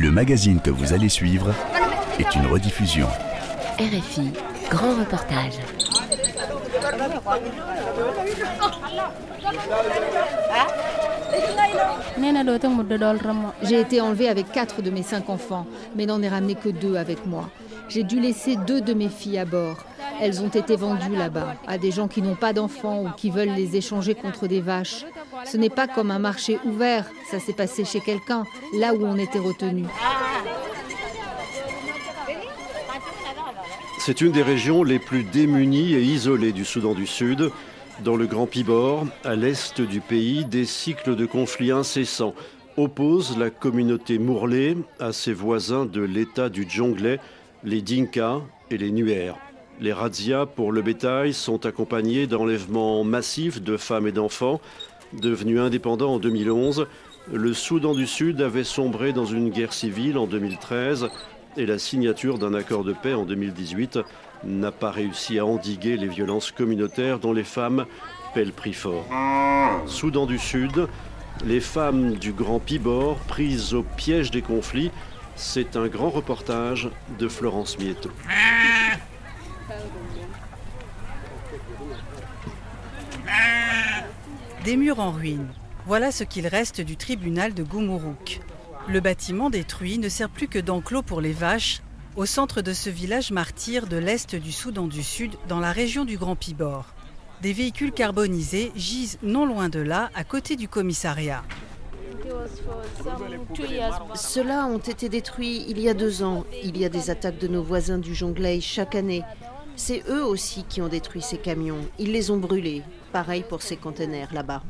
Le magazine que vous allez suivre est une rediffusion. RFI, grand reportage. J'ai été enlevée avec quatre de mes cinq enfants, mais n'en ai ramené que deux avec moi. J'ai dû laisser deux de mes filles à bord. Elles ont été vendues là-bas à des gens qui n'ont pas d'enfants ou qui veulent les échanger contre des vaches. Ce n'est pas comme un marché ouvert, ça s'est passé chez quelqu'un, là où on était retenu. C'est une des régions les plus démunies et isolées du Soudan du Sud. Dans le Grand Pibor, à l'est du pays, des cycles de conflits incessants opposent la communauté mourlée à ses voisins de l'État du Djonglais, les Dinka et les Nuer. Les razzias pour le bétail sont accompagnés d'enlèvements massifs de femmes et d'enfants. Devenu indépendant en 2011, le Soudan du Sud avait sombré dans une guerre civile en 2013 et la signature d'un accord de paix en 2018 n'a pas réussi à endiguer les violences communautaires dont les femmes paient le prix fort. Soudan du Sud, les femmes du Grand Pibor prises au piège des conflits, c'est un grand reportage de Florence Mieto. Des murs en ruine. Voilà ce qu'il reste du tribunal de Goumourouk. Le bâtiment détruit ne sert plus que d'enclos pour les vaches au centre de ce village martyr de l'est du Soudan du Sud, dans la région du Grand Pibor. Des véhicules carbonisés gisent non loin de là, à côté du commissariat. Ceux-là ont été détruits il y a deux ans. Il y a des attaques de nos voisins du Jonglei chaque année. C'est eux aussi qui ont détruit ces camions. Ils les ont brûlés. Pareil pour ces containers là-bas.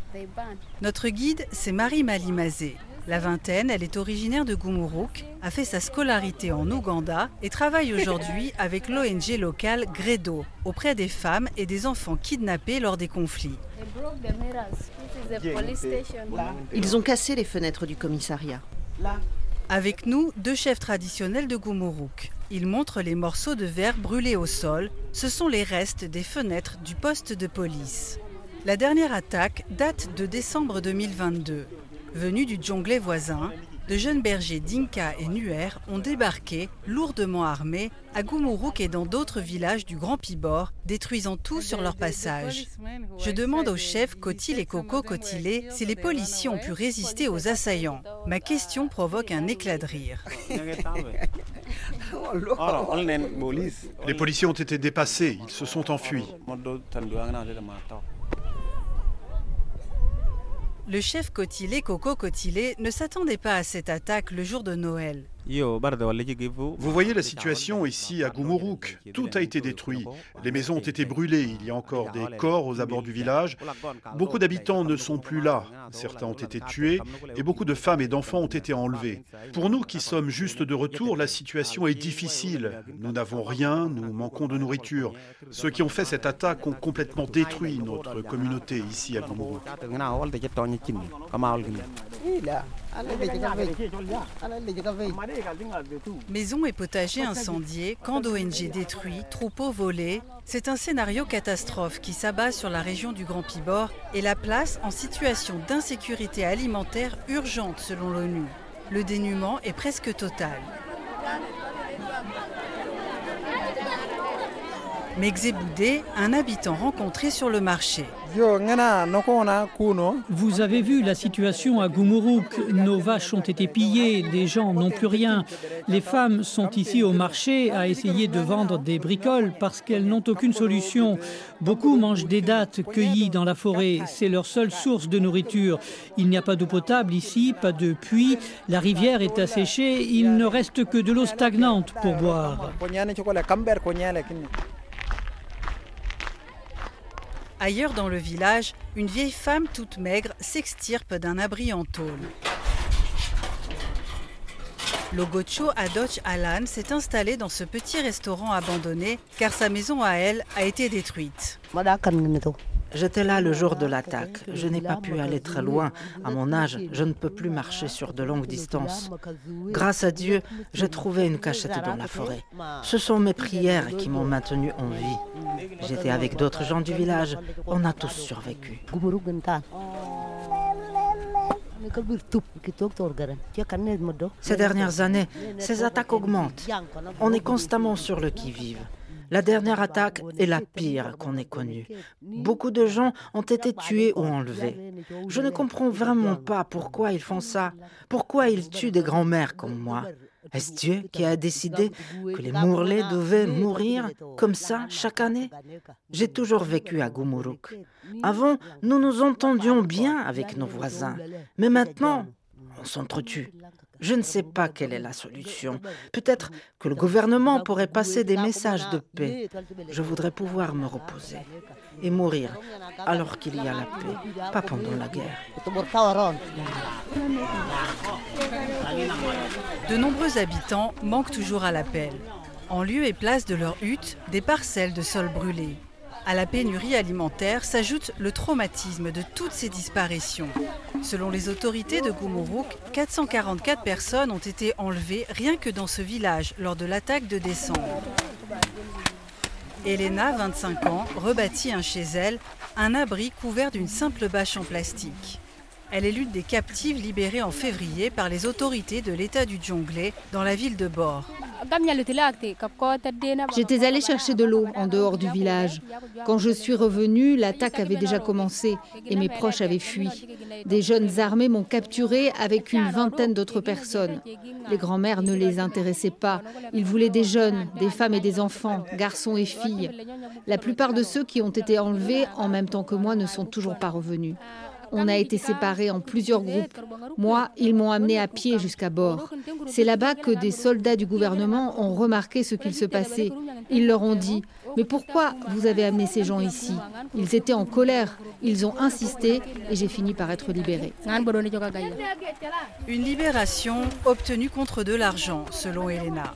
Notre guide, c'est Marie Malimazé. La vingtaine, elle est originaire de Goumourouk, a fait sa scolarité en Ouganda et travaille aujourd'hui avec l'ONG locale Gredo auprès des femmes et des enfants kidnappés lors des conflits. Ils ont cassé les fenêtres du commissariat. Avec nous, deux chefs traditionnels de Goumourouk. Ils montrent les morceaux de verre brûlés au sol. Ce sont les restes des fenêtres du poste de police. La dernière attaque date de décembre 2022. Venus du Djonglais voisin, de jeunes bergers Dinka et Nuer ont débarqué, lourdement armés, à Goumourouk et dans d'autres villages du Grand Pibor, détruisant tout sur leur passage. Je demande aux chefs Kotil et Coco Kotilé si les policiers ont pu résister aux assaillants. Ma question provoque un éclat de rire. Les policiers ont été dépassés, ils se sont enfuis. Le chef Cotilé, Coco Cotilé, ne s'attendait pas à cette attaque le jour de Noël. Vous voyez la situation ici à Goumourouk. Tout a été détruit. Les maisons ont été brûlées. Il y a encore des corps aux abords du village. Beaucoup d'habitants ne sont plus là. Certains ont été tués et beaucoup de femmes et d'enfants ont été enlevés. Pour nous qui sommes juste de retour, la situation est difficile. Nous n'avons rien, nous manquons de nourriture. Ceux qui ont fait cette attaque ont complètement détruit notre communauté ici à Goumourouk. Maisons et potagers incendiés, camps d'ONG détruits, troupeaux volés, c'est un scénario catastrophe qui s'abat sur la région du Grand Pibor et la place en situation d'insécurité alimentaire urgente selon l'ONU. Le dénuement est presque total. Mexeboudé, un habitant rencontré sur le marché. Vous avez vu la situation à Goumourouk. Nos vaches ont été pillées, les gens n'ont plus rien. Les femmes sont ici au marché à essayer de vendre des bricoles parce qu'elles n'ont aucune solution. Beaucoup mangent des dattes cueillies dans la forêt. C'est leur seule source de nourriture. Il n'y a pas d'eau potable ici, pas de puits. La rivière est asséchée. Il ne reste que de l'eau stagnante pour boire. Ailleurs dans le village, une vieille femme toute maigre s'extirpe d'un abri en tôle. Logocho Adoch Alan s'est installé dans ce petit restaurant abandonné car sa maison à elle a été détruite. J'étais là le jour de l'attaque. Je n'ai pas pu aller très loin. À mon âge, je ne peux plus marcher sur de longues distances. Grâce à Dieu, j'ai trouvé une cachette dans la forêt. Ce sont mes prières qui m'ont maintenu en vie. J'étais avec d'autres gens du village. On a tous survécu. Ces dernières années, ces attaques augmentent. On est constamment sur le qui-vive. La dernière attaque est la pire qu'on ait connue. Beaucoup de gens ont été tués ou enlevés. Je ne comprends vraiment pas pourquoi ils font ça. Pourquoi ils tuent des grands-mères comme moi? Est-ce Dieu qui a décidé que les Mourlets devaient mourir comme ça chaque année? J'ai toujours vécu à Gumuruk. Avant, nous nous entendions bien avec nos voisins, mais maintenant, on s'entretue. Je ne sais pas quelle est la solution. Peut-être que le gouvernement pourrait passer des messages de paix. Je voudrais pouvoir me reposer et mourir alors qu'il y a la paix, pas pendant la guerre. De nombreux habitants manquent toujours à l'appel. En lieu et place de leurs huttes, des parcelles de sol brûlés. À la pénurie alimentaire s'ajoute le traumatisme de toutes ces disparitions. Selon les autorités de Gumuruk, 444 personnes ont été enlevées rien que dans ce village lors de l'attaque de décembre. Elena, 25 ans, rebâtit un chez elle, un abri couvert d'une simple bâche en plastique. Elle est l'une des captives libérées en février par les autorités de l'État du Djonglé dans la ville de Bor. J'étais allée chercher de l'eau en dehors du village. Quand je suis revenue, l'attaque avait déjà commencé et mes proches avaient fui. Des jeunes armés m'ont capturée avec une vingtaine d'autres personnes. Les grands-mères ne les intéressaient pas. Ils voulaient des jeunes, des femmes et des enfants, garçons et filles. La plupart de ceux qui ont été enlevés en même temps que moi ne sont toujours pas revenus. On a été séparés en plusieurs groupes. Moi, ils m'ont amené à pied jusqu'à bord. C'est là-bas que des soldats du gouvernement ont remarqué ce qu'il se passait. Ils leur ont dit Mais pourquoi vous avez amené ces gens ici? Ils étaient en colère. Ils ont insisté et j'ai fini par être libérée. Une libération obtenue contre de l'argent, selon Elena.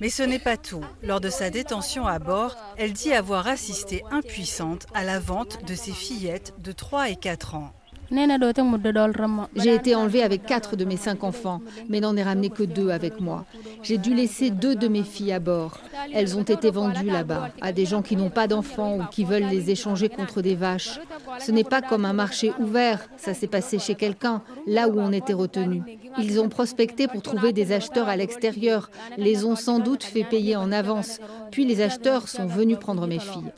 Mais ce n'est pas tout. Lors de sa détention à bord, elle dit avoir assisté impuissante à la vente de ses fillettes de 3 et 4 ans. J'ai été enlevée avec quatre de mes cinq enfants, mais n'en ai ramené que deux avec moi. J'ai dû laisser deux de mes filles à bord. Elles ont été vendues là-bas à des gens qui n'ont pas d'enfants ou qui veulent les échanger contre des vaches. Ce n'est pas comme un marché ouvert, ça s'est passé chez quelqu'un, là où on était retenu. Ils ont prospecté pour trouver des acheteurs à l'extérieur, les ont sans doute fait payer en avance, puis les acheteurs sont venus prendre mes filles.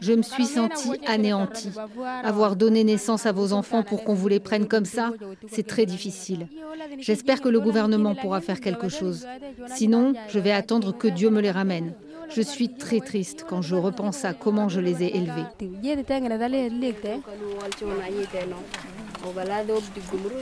Je me suis sentie anéantie. Avoir donné naissance à vos enfants pour qu'on vous les prenne comme ça, c'est très difficile. J'espère que le gouvernement pourra faire quelque chose. Sinon, je vais attendre que Dieu me les ramène. Je suis très triste quand je repense à comment je les ai élevés.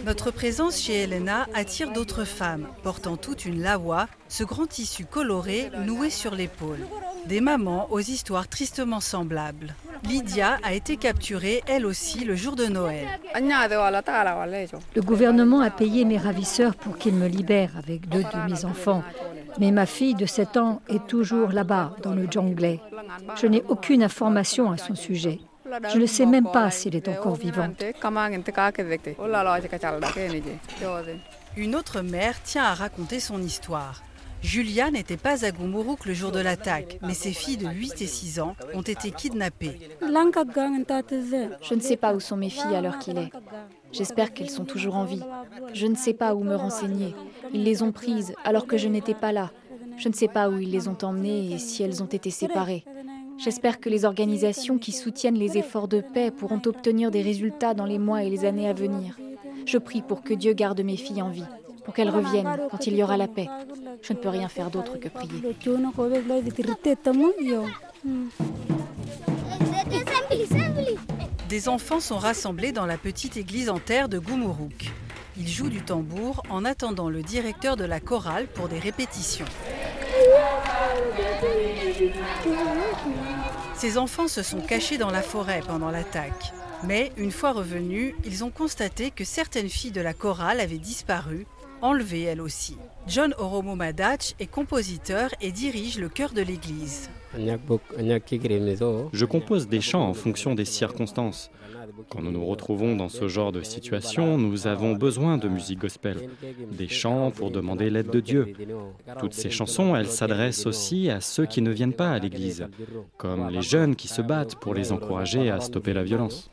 Notre présence chez Elena attire d'autres femmes, portant toute une lawa, ce grand tissu coloré noué sur l'épaule. Des mamans aux histoires tristement semblables. Lydia a été capturée, elle aussi, le jour de Noël. Le gouvernement a payé mes ravisseurs pour qu'ils me libèrent avec deux de mes enfants. Mais ma fille de 7 ans est toujours là-bas, dans le Djonglé. Je n'ai aucune information à son sujet. Je ne sais même pas s'il est encore vivant. Une autre mère tient à raconter son histoire. Julia n'était pas à Gumuruk le jour de l'attaque, mais ses filles de 8 et 6 ans ont été kidnappées. Je ne sais pas où sont mes filles à l'heure qu'il est. J'espère qu'elles sont toujours en vie. Je ne sais pas où me renseigner. Ils les ont prises alors que je n'étais pas là. Je ne sais pas où ils les ont emmenées et si elles ont été séparées. J'espère que les organisations qui soutiennent les efforts de paix pourront obtenir des résultats dans les mois et les années à venir. Je prie pour que Dieu garde mes filles en vie, pour qu'elles reviennent quand il y aura la paix. Je ne peux rien faire d'autre que prier. Des enfants sont rassemblés dans la petite église en terre de Gumuruk. Ils jouent du tambour en attendant le directeur de la chorale pour des répétitions. Ces enfants se sont cachés dans la forêt pendant l'attaque. Mais une fois revenus, ils ont constaté que certaines filles de la chorale avaient disparu, enlevées elles aussi. John Oromo Madach est compositeur et dirige le chœur de l'église. Je compose des chants en fonction des circonstances. Quand nous nous retrouvons dans ce genre de situation, nous avons besoin de musique gospel, des chants pour demander l'aide de Dieu. Toutes ces chansons, elles s'adressent aussi à ceux qui ne viennent pas à l'église, comme les jeunes qui se battent pour les encourager à stopper la violence.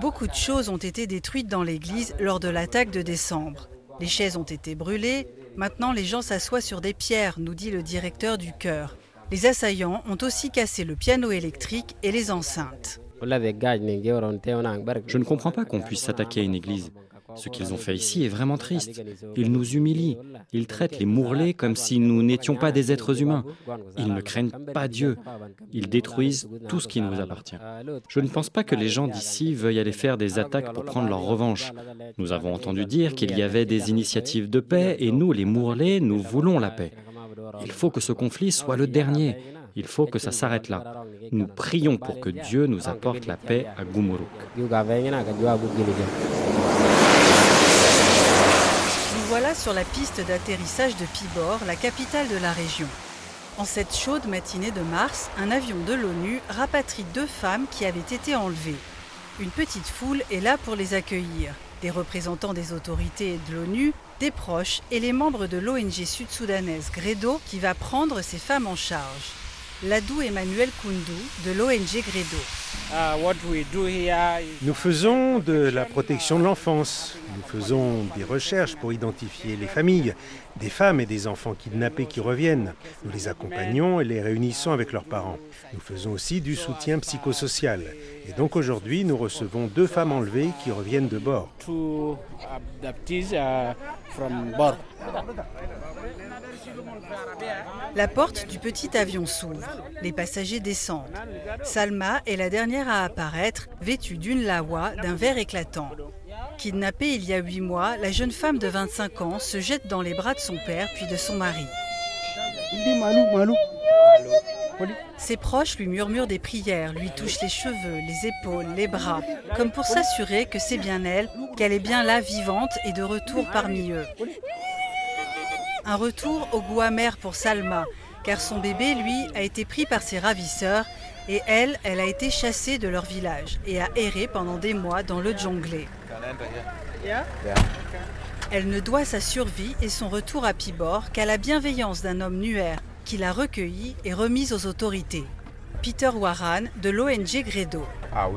Beaucoup de choses ont été détruites dans l'église lors de l'attaque de décembre. Les chaises ont été brûlées. Maintenant, les gens s'assoient sur des pierres, nous dit le directeur du chœur. Les assaillants ont aussi cassé le piano électrique et les enceintes. Je ne comprends pas qu'on puisse s'attaquer à une église. Ce qu'ils ont fait ici est vraiment triste. Ils nous humilient. Ils traitent les mourlés comme si nous n'étions pas des êtres humains. Ils ne craignent pas Dieu. Ils détruisent tout ce qui nous appartient. Je ne pense pas que les gens d'ici veuillent aller faire des attaques pour prendre leur revanche. Nous avons entendu dire qu'il y avait des initiatives de paix et nous, les mourlés, nous voulons la paix. Il faut que ce conflit soit le dernier. Il faut que ça s'arrête là. Nous prions pour que Dieu nous apporte la paix à Gumuruk. Sur la piste d'atterrissage de Pibor, la capitale de la région. En cette chaude matinée de mars, un avion de l'ONU rapatrie deux femmes qui avaient été enlevées. Une petite foule est là pour les accueillir. Des représentants des autorités de l'ONU, des proches et les membres de l'ONG sud-soudanaise Gredo qui va prendre ces femmes en charge. Ladou Emmanuel Koundou de l'ONG Gredo. Ah, Nous faisons de la protection de l'enfance. Nous faisons des recherches pour identifier les familles, des femmes et des enfants kidnappés qui reviennent. Nous les accompagnons et les réunissons avec leurs parents. Nous faisons aussi du soutien psychosocial. Et donc aujourd'hui, nous recevons deux femmes enlevées qui reviennent de bord. La porte du petit avion s'ouvre. Les passagers descendent. Salma est la dernière à apparaître, vêtue d'une lawa d'un vert éclatant. Kidnappée il y a huit mois, la jeune femme de 25 ans se jette dans les bras de son père puis de son mari. Ses proches lui murmurent des prières, lui touchent les cheveux, les épaules, les bras, comme pour s'assurer que c'est bien elle, qu'elle est bien là vivante et de retour parmi eux. Un retour au goût amer pour Salma, car son bébé, lui, a été pris par ses ravisseurs et elle, elle a été chassée de leur village et a erré pendant des mois dans le jungle. Elle ne doit sa survie et son retour à Pibor qu'à la bienveillance d'un homme nuaire qui l'a recueillie et remise aux autorités. Peter Warren de l'ONG Gredo. Ah,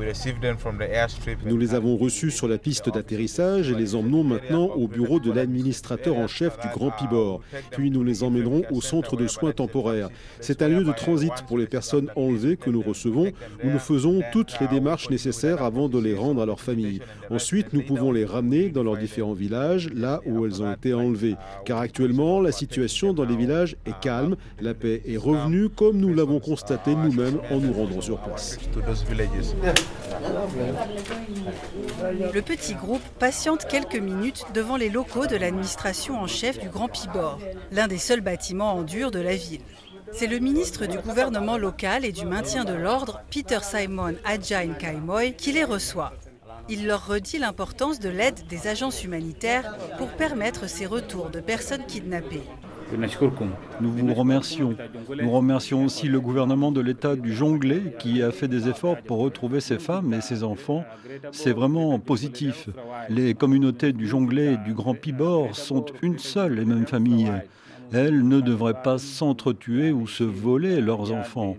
Nous les avons reçus sur la piste d'atterrissage et les emmenons maintenant au bureau de l'administrateur en chef du Grand Pibor. Puis nous les emmènerons au centre de soins temporaires. C'est un lieu de transit pour les personnes enlevées que nous recevons, où nous faisons toutes les démarches nécessaires avant de les rendre à leur famille. Ensuite, nous pouvons les ramener dans leurs différents villages, là où elles ont été enlevées. Car actuellement, la situation dans les villages est calme, la paix est revenue comme nous l'avons constaté nous-mêmes en nous rendant sur place. Le petit groupe patiente quelques minutes devant les locaux de l'administration en chef du Grand Pibor, l'un des seuls bâtiments en dur de la ville. C'est le ministre du gouvernement local et du maintien de l'ordre, Peter Simon Adjain Kaimoy, qui les reçoit. Il leur redit l'importance de l'aide des agences humanitaires pour permettre ces retours de personnes kidnappées. Nous vous remercions. Nous remercions aussi le gouvernement de l'État du Jonglé qui a fait des efforts pour retrouver ces femmes et ces enfants. C'est vraiment positif. Les communautés du Jonglé et du Grand Pibor sont une seule et même famille. Elles ne devraient pas s'entretuer ou se voler leurs enfants.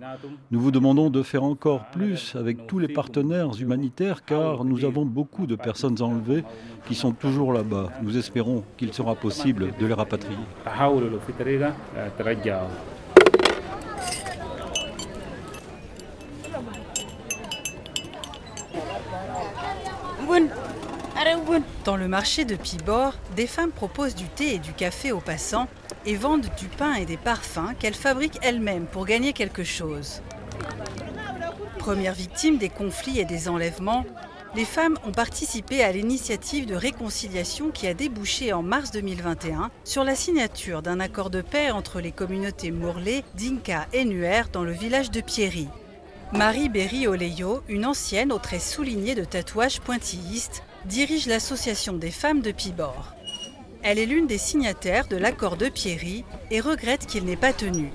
Nous vous demandons de faire encore plus avec tous les partenaires humanitaires car nous avons beaucoup de personnes enlevées qui sont toujours là-bas. Nous espérons qu'il sera possible de les rapatrier. Dans le marché de Pibor, des femmes proposent du thé et du café aux passants et vendent du pain et des parfums qu'elles fabriquent elles-mêmes pour gagner quelque chose. Première victime des conflits et des enlèvements, les femmes ont participé à l'initiative de réconciliation qui a débouché en mars 2021 sur la signature d'un accord de paix entre les communautés Mourlé, Dinka et Nuer dans le village de Pierry. Marie Berry Oleyo, une ancienne aux traits soulignés de tatouages pointillistes, dirige l'association des femmes de Pibor. Elle est l'une des signataires de l'accord de Pierry et regrette qu'il n'ait pas tenu.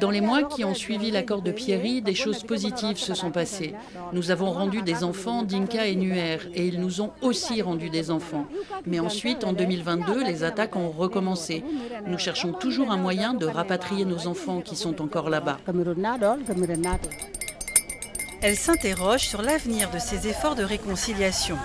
Dans les mois qui ont suivi l'accord de Pierry, des choses positives se sont passées. Nous avons rendu des enfants d'Inka et Nuer et ils nous ont aussi rendu des enfants. Mais ensuite, en 2022, les attaques ont recommencé. Nous cherchons toujours un moyen de rapatrier nos enfants qui sont encore là-bas. Elle s'interroge sur l'avenir de ces efforts de réconciliation.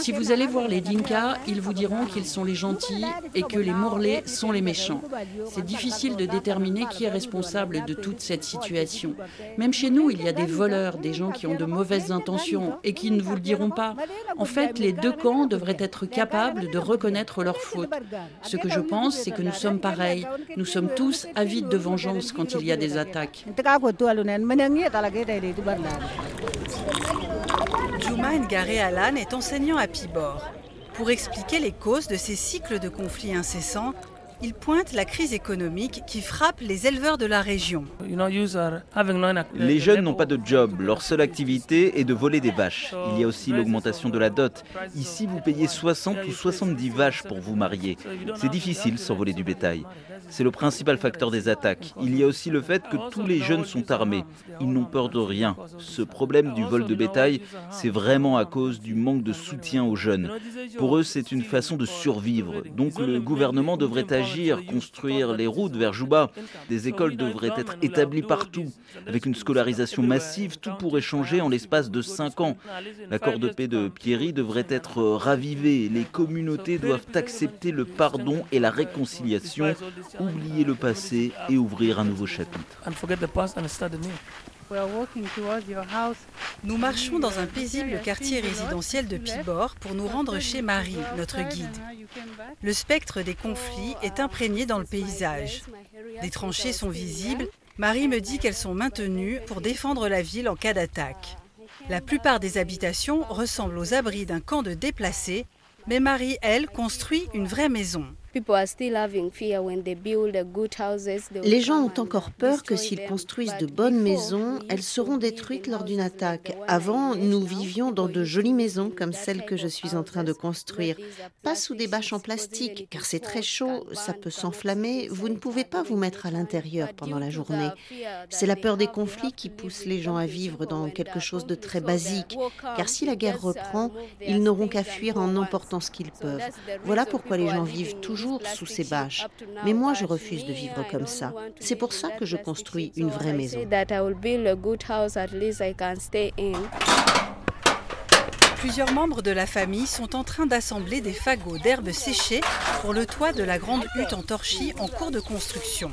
Si vous allez voir les Dinka, ils vous diront qu'ils sont les gentils et que les Morlais sont les méchants. C'est difficile de déterminer qui est responsable de toute cette situation. Même chez nous, il y a des voleurs, des gens qui ont de mauvaises intentions et qui ne vous le diront pas. En fait, les deux camps devraient être capables de reconnaître leurs fautes. Ce que je pense, c'est que nous sommes pareils. Nous sommes tous avides de vengeance quand il y a des attaques. Juma Ngaré Alan est enseignant à Pibor. Pour expliquer les causes de ces cycles de conflits incessants, il pointe la crise économique qui frappe les éleveurs de la région. Les jeunes n'ont pas de job, leur seule activité est de voler des vaches. Il y a aussi l'augmentation de la dot. Ici, vous payez 60 ou 70 vaches pour vous marier. C'est difficile sans voler du bétail. C'est le principal facteur des attaques. Il y a aussi le fait que tous les jeunes sont armés. Ils n'ont peur de rien. Ce problème du vol de bétail, c'est vraiment à cause du manque de soutien aux jeunes. Pour eux, c'est une façon de survivre. Donc le gouvernement devrait agir, construire les routes vers Juba. Des écoles devraient être établies partout. Avec une scolarisation massive, tout pourrait changer en l'espace de cinq ans. L'accord de paix de Pierry devrait être ravivé. Les communautés doivent accepter le pardon et la réconciliation oublier le passé et ouvrir un nouveau chapitre. Nous marchons dans un paisible quartier résidentiel de Pibor pour nous rendre chez Marie, notre guide. Le spectre des conflits est imprégné dans le paysage. Des tranchées sont visibles. Marie me dit qu'elles sont maintenues pour défendre la ville en cas d'attaque. La plupart des habitations ressemblent aux abris d'un camp de déplacés, mais Marie, elle, construit une vraie maison. Les gens ont encore peur que s'ils construisent de bonnes maisons, elles seront détruites lors d'une attaque. Avant, nous vivions dans de jolies maisons comme celle que je suis en train de construire. Pas sous des bâches en plastique, car c'est très chaud, ça peut s'enflammer. Vous ne pouvez pas vous mettre à l'intérieur pendant la journée. C'est la peur des conflits qui pousse les gens à vivre dans quelque chose de très basique. Car si la guerre reprend, ils n'auront qu'à fuir en emportant ce qu'ils peuvent. Voilà pourquoi les gens vivent toujours sous ces bâches. Mais moi, je refuse de vivre comme ça. C'est pour ça que je construis une vraie maison. Plusieurs membres de la famille sont en train d'assembler des fagots d'herbes séchées pour le toit de la grande hutte en torchis en cours de construction.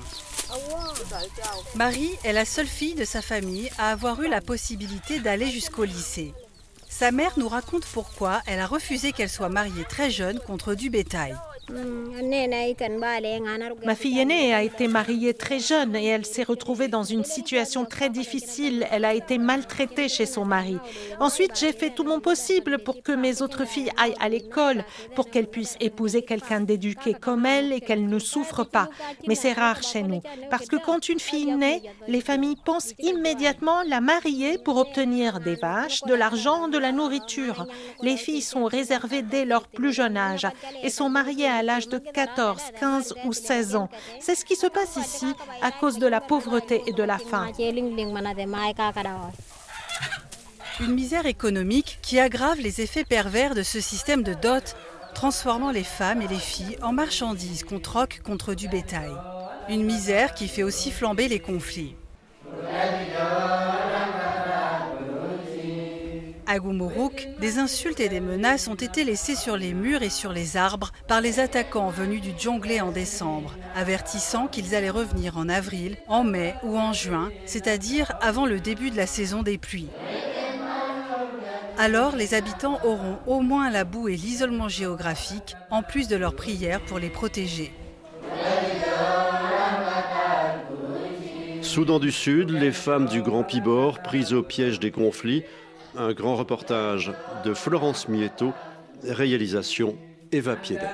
Marie est la seule fille de sa famille à avoir eu la possibilité d'aller jusqu'au lycée. Sa mère nous raconte pourquoi elle a refusé qu'elle soit mariée très jeune contre du bétail. Ma fille aînée a été mariée très jeune et elle s'est retrouvée dans une situation très difficile. Elle a été maltraitée chez son mari. Ensuite, j'ai fait tout mon possible pour que mes autres filles aillent à l'école, pour qu'elles puissent épouser quelqu'un d'éduqué comme elle et qu'elles ne souffrent pas. Mais c'est rare chez nous, parce que quand une fille naît, les familles pensent immédiatement la marier pour obtenir des vaches, de l'argent, de la nourriture. Les filles sont réservées dès leur plus jeune âge et sont mariées à à l'âge de 14, 15 ou 16 ans. C'est ce qui se passe ici à cause de la pauvreté et de la faim. Une misère économique qui aggrave les effets pervers de ce système de dot, transformant les femmes et les filles en marchandises qu'on troque contre du bétail. Une misère qui fait aussi flamber les conflits. À Gumuruk, des insultes et des menaces ont été laissées sur les murs et sur les arbres par les attaquants venus du Djonglé en décembre, avertissant qu'ils allaient revenir en avril, en mai ou en juin, c'est-à-dire avant le début de la saison des pluies. Alors, les habitants auront au moins la boue et l'isolement géographique, en plus de leurs prières pour les protéger. Soudan du Sud, les femmes du Grand Pibor, prises au piège des conflits, un grand reportage de Florence Mietto, réalisation Eva Piedel.